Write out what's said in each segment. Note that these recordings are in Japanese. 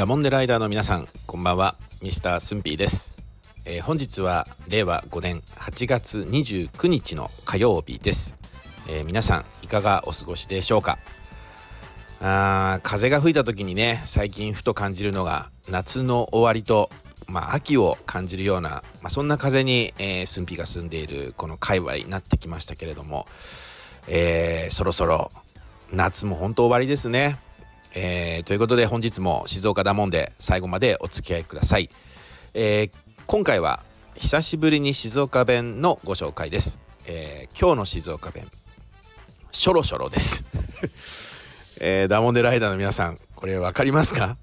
ダモンデライダーの皆さんこんばんは。ミスタースンピーです、えー、本日は令和5年8月29日の火曜日です、えー、皆さんいかがお過ごしでしょうか？あ風が吹いた時にね最近ふと感じるのが夏の終わりとまあ、秋を感じるような、まあ、そんな風に、えー、寸否が住んでいるこの界隈になってきましたけれども、えー、そろそろ夏も本当終わりですね。えー、ということで本日も静岡だもんで最後までお付き合いください、えー、今回は久しぶりに静岡弁のご紹介です、えー、今日の静岡弁しょろしょろです。えー、ダモンデライダーの皆さんこれ分かりますか？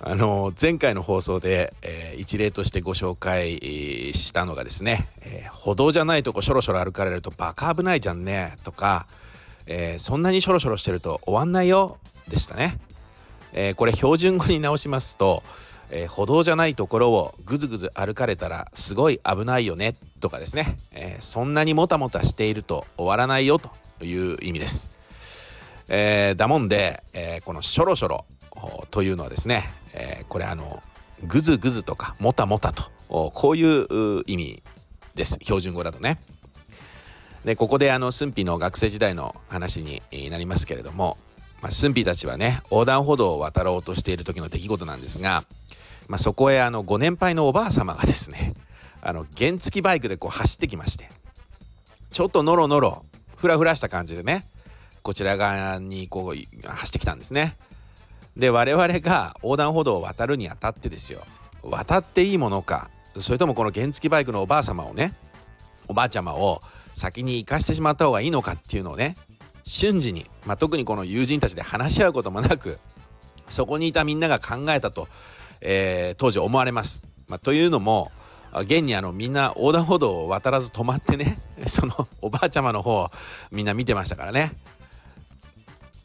あの前回の放送で、えー、一例としてご紹介したのがですね、えー、歩道じゃないとこしょろしょろ歩かれるとバカ危ないじゃんねとか、えー、そんなにしょろしょろしてると終わんないよでしたね、えー、これ標準語に直しますと、えー、歩道じゃないところをぐずぐず歩かれたらすごい危ないよねとかですね、えー、そんなにもたもたしていると終わらないよという意味です、えー、だもんで、えこのしょろしょろというのはですね、えこれあのぐずぐずとかもたもたとこういう意味です。標準語だとね。でここであの駿府の学生時代の話になりますけれどもまあ、駿府たちはね横断歩道を渡ろうとしている時の出来事なんですが、まあ、そこへあのご年配のおばあ様がですねあの原付バイクでこう走ってきましてちょっとノロノロフラフラした感じでねこちら側にこう走ってきたんですね。で我々が横断歩道を渡るにあたってですよ渡っていいものかそれともこの原付バイクのおばあ様をねおばあちゃまを先に行かしてしまった方がいいのかっていうのをね瞬時に、まあ、特にこの友人たちで話し合うこともなくそこにいたみんなが考えたと、えー、当時思われます。まあ、というのも現にあのみんな横断歩道を渡らず止まってね そのおばあちゃまの方みんな見てましたからね。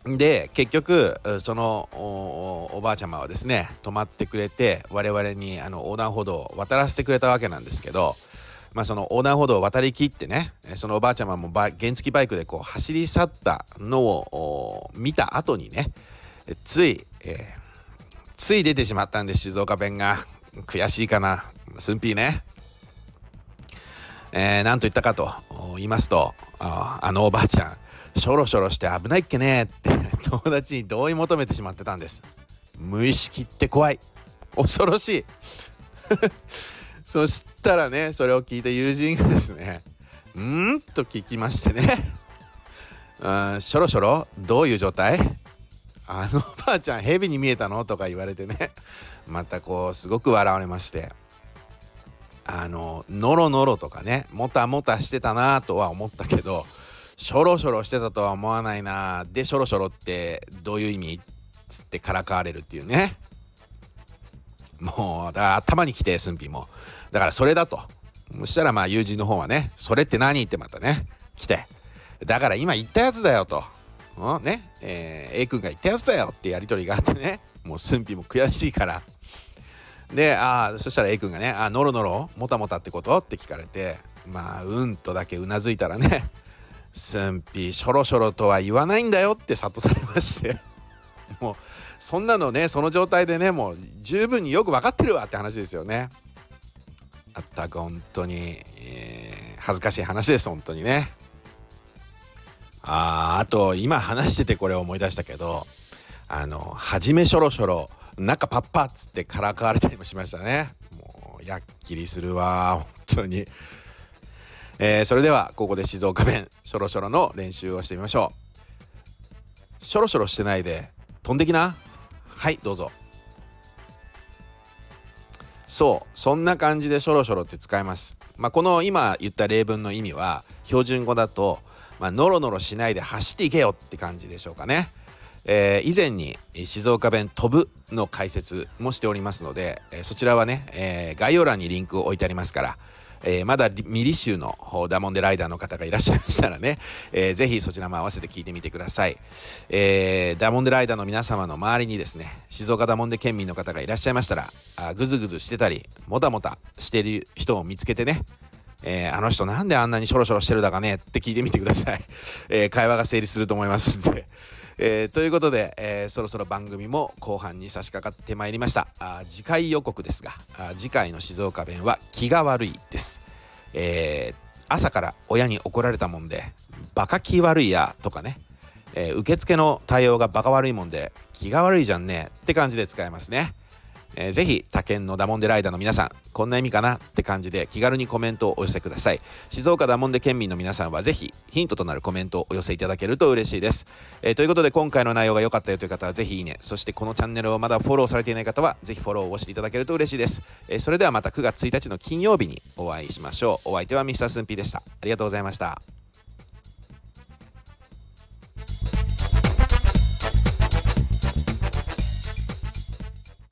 で結局そのおばあちゃまはですね止まってくれて我々にあの横断歩道を渡らせてくれたわけなんですけどまあ、その横断歩道を渡りきってねそのおばあちゃまも原付バイクでこう走り去ったのを見た後にねつい、えー、つい出てしまったんです静岡弁が。悔しいかな。すんぴーね。えー、と言ったかと言いますとああのおばあちゃんしょろしょろして危ないっけね。って友達に同意求めてしまってたんです。無意識って怖い。恐ろしい。そしたらねそれを聞いた友人がですね「ん?」と聞きましてね「うんしょろしょろどういう状態あのおばあちゃん蛇に見えたの?」とか言われてね。またこうすごく笑われまして。あのノロノロとかねもたもたしてたなとは思ったけどしょろしょろしてたとは思わないなでしょろしょろってどういう意味？つってからかわれるっていうね。もうだから頭にきて寸否も。だからそれだと。そしたらまあ友人の方はねそれって何ってまたね来て。だから今言ったやつだよと、うん、ねえー、A 君が言ったやつだよってやり取りがあってねもう寸否も悔しいから。でああそしたら A 君がね「あノロノロもたもたってこと?」って聞かれてまあうんとだけうなずいたらね「寸否しょろしょろとは言わないんだよ」って諭されまして。もうそんなのねその状態でねもう十分によく分かってるわって話ですよね。あったく本当に、えー、恥ずかしい話です本当にね。ああと今話しててこれ思い出したけどあの初めしょろしょろ中パッパっつってからかわれたりもしましたね。もうやっきりするわ本当に。えー、それではここで静岡弁しょろしょろの練習をしてみましょう。しょろしょろしてないで飛んできな。はいどうぞ。そうそんな感じでしょろしょろって使います、まあ、この今言った例文の意味は標準語だと、まあ、ノロノロしないで走っていけよって感じでしょうかね、えー、以前に静岡弁飛ぶの解説もしておりますので、えー、そちらはね、えー、概要欄にリンクを置いてありますからえー、まだミリ州のダモンデライダーの方がいらっしゃいましたらね、えー、ぜひそちらも合わせて聞いてみてください、えー、ダモンデライダーの皆様の周りにですね静岡ダモンデ県民の方がいらっしゃいましたらあぐずぐずしてたりもたもたしてる人を見つけてねえー、あの人なんであんなにしょろしょろしてるだかねって聞いてみてください、えー、会話が成立すると思いますんで、えー、ということで、えー、そろそろ番組も後半に差し掛かってまいりました。あ次回予告ですがあ次回の静岡弁は気が悪いです、えー、朝から親に怒られたもんでバカ気悪いやとかね、え、受付の対応がバカ悪いもんで気が悪いじゃんねって感じで使えますね。えー、ぜひ他県のダモンデライダーの皆さんこんな意味かなって感じで気軽にコメントをお寄せください。静岡ダモンデ県民の皆さんはぜひヒントとなるコメントをお寄せいただけると嬉しいです、えー、ということで今回の内容が良かったよという方はぜひいいねそしてこのチャンネルをまだフォローされていない方はぜひフォローをしていただけると嬉しいです、えー、それではまた9月1日の金曜日にお会いしましょう。お相手はミスタースンピーでした。ありがとうございました。